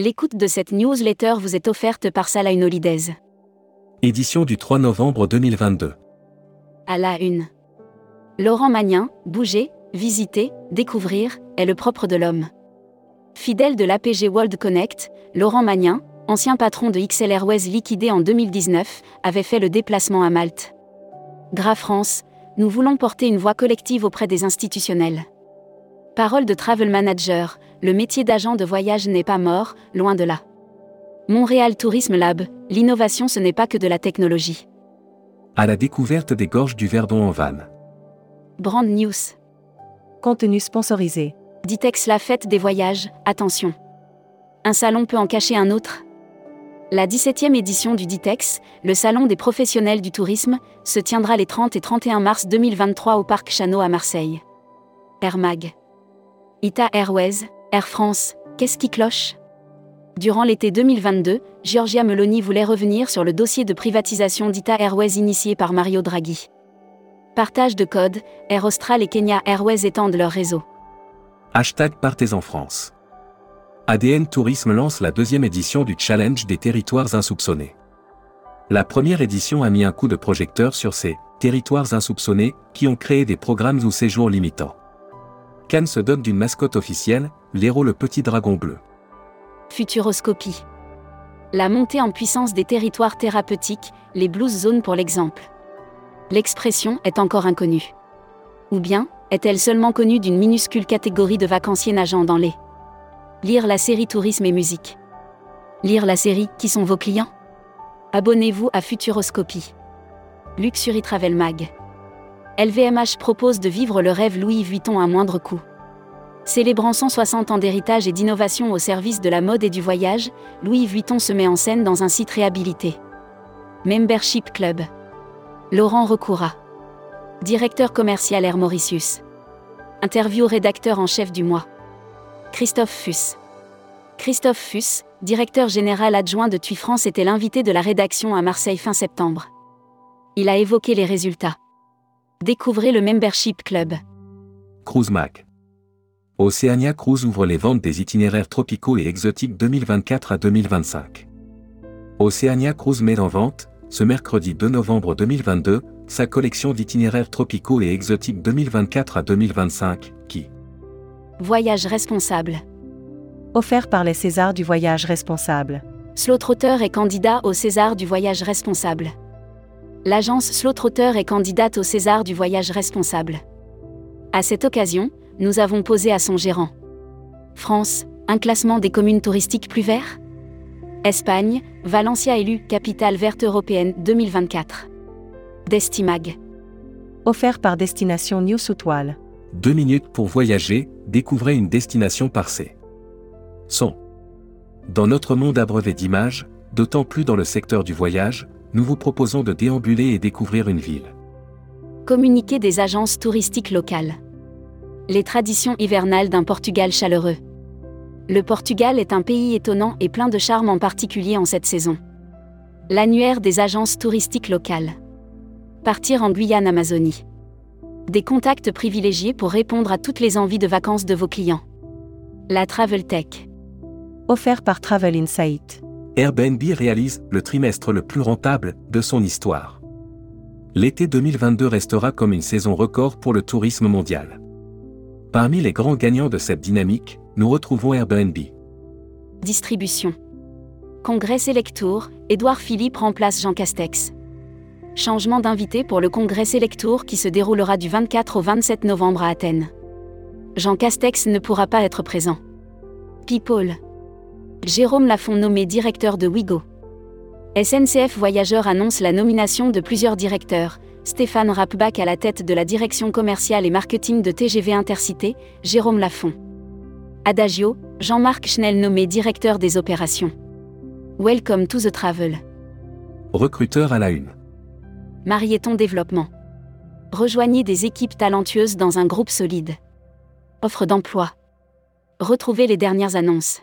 L'écoute de cette newsletter vous est offerte par Salah Holidays. Édition du 3 novembre 2022. À la une. Laurent Magnin, bouger, visiter, découvrir, est le propre de l'homme. Fidèle de l'APG World Connect, Laurent Magnin, ancien patron de XL Airways liquidé en 2019, avait fait le déplacement à Malte. Gras France, nous voulons porter une voix collective auprès des institutionnels. Parole de travel manager, le métier d'agent de voyage n'est pas mort, loin de là. Montréal Tourisme Lab, l'innovation ce n'est pas que de la technologie. À la découverte des gorges du Verdon en vanne. Brand News. Contenu sponsorisé. Ditex la fête des voyages, attention. Un salon peut en cacher un autre La 17e édition du Ditex, le salon des professionnels du tourisme, se tiendra les 30 et 31 mars 2023 au Parc Chano à Marseille. Air Mag. Ita Airways, Air France, qu'est-ce qui cloche? Durant l'été 2022, Giorgia Meloni voulait revenir sur le dossier de privatisation d'Ita Airways initié par Mario Draghi. Partage de code, Air Austral et Kenya Airways étendent leur réseau. Hashtag Partez en France. ADN Tourisme lance la deuxième édition du Challenge des territoires insoupçonnés. La première édition a mis un coup de projecteur sur ces territoires insoupçonnés qui ont créé des programmes ou séjours limitants. Cannes se donne d'une mascotte officielle, l'héros le petit dragon bleu. Futuroscopie. La montée en puissance des territoires thérapeutiques, les blues zones pour l'exemple. L'expression est encore inconnue. Ou bien, est-elle seulement connue d'une minuscule catégorie de vacanciers nageant dans les Lire la série Tourisme et musique. Lire la série Qui sont vos clients? Abonnez-vous à Futuroscopie. Luxury Travel Mag. LVMH propose de vivre le rêve Louis Vuitton à moindre coût. Célébrant 160 ans d'héritage et d'innovation au service de la mode et du voyage, Louis Vuitton se met en scène dans un site réhabilité. Membership Club. Laurent Recoura. Directeur commercial Air Mauritius. Interview rédacteur en chef du mois. Christophe Fuss. Christophe Fuss, directeur général adjoint de TUI France, était l'invité de la rédaction à Marseille fin septembre. Il a évoqué les résultats. Découvrez le Membership Club. Cruise Mac. Oceania Cruise ouvre les ventes des itinéraires tropicaux et exotiques 2024 à 2025. Oceania Cruise met en vente, ce mercredi 2 novembre 2022, sa collection d'itinéraires tropicaux et exotiques 2024 à 2025, qui Voyage responsable. Offert par les Césars du voyage responsable. Slowtrotter est candidat au César du voyage responsable. L'agence Slowtrotter est candidate au César du voyage responsable. À cette occasion, nous avons posé à son gérant. France, un classement des communes touristiques plus vert Espagne, Valencia élu capitale verte européenne 2024. Destimag. Offert par Destination New Soutoile. Deux minutes pour voyager, découvrez une destination par C. Son. Dans notre monde abreuvé d'images, d'autant plus dans le secteur du voyage, nous vous proposons de déambuler et découvrir une ville. Communiqué des agences touristiques locales. Les traditions hivernales d'un Portugal chaleureux. Le Portugal est un pays étonnant et plein de charme en particulier en cette saison. L'annuaire des agences touristiques locales. Partir en Guyane-Amazonie. Des contacts privilégiés pour répondre à toutes les envies de vacances de vos clients. La Travel Tech. Offert par Travel Insight. Airbnb réalise le trimestre le plus rentable de son histoire. L'été 2022 restera comme une saison record pour le tourisme mondial. Parmi les grands gagnants de cette dynamique, nous retrouvons Airbnb. Distribution. Congrès Selectour, Édouard Philippe remplace Jean Castex. Changement d'invité pour le Congrès Selectour qui se déroulera du 24 au 27 novembre à Athènes. Jean Castex ne pourra pas être présent. People. Jérôme Lafont nommé directeur de Wigo. SNCF Voyageurs annonce la nomination de plusieurs directeurs. Stéphane Rapbach à la tête de la direction commerciale et marketing de TGV Intercité, Jérôme Lafont. Adagio, Jean-Marc Schnell nommé directeur des opérations. Welcome to the travel. Recruteur à la une. Marieton Développement. Rejoignez des équipes talentueuses dans un groupe solide. Offre d'emploi. Retrouvez les dernières annonces.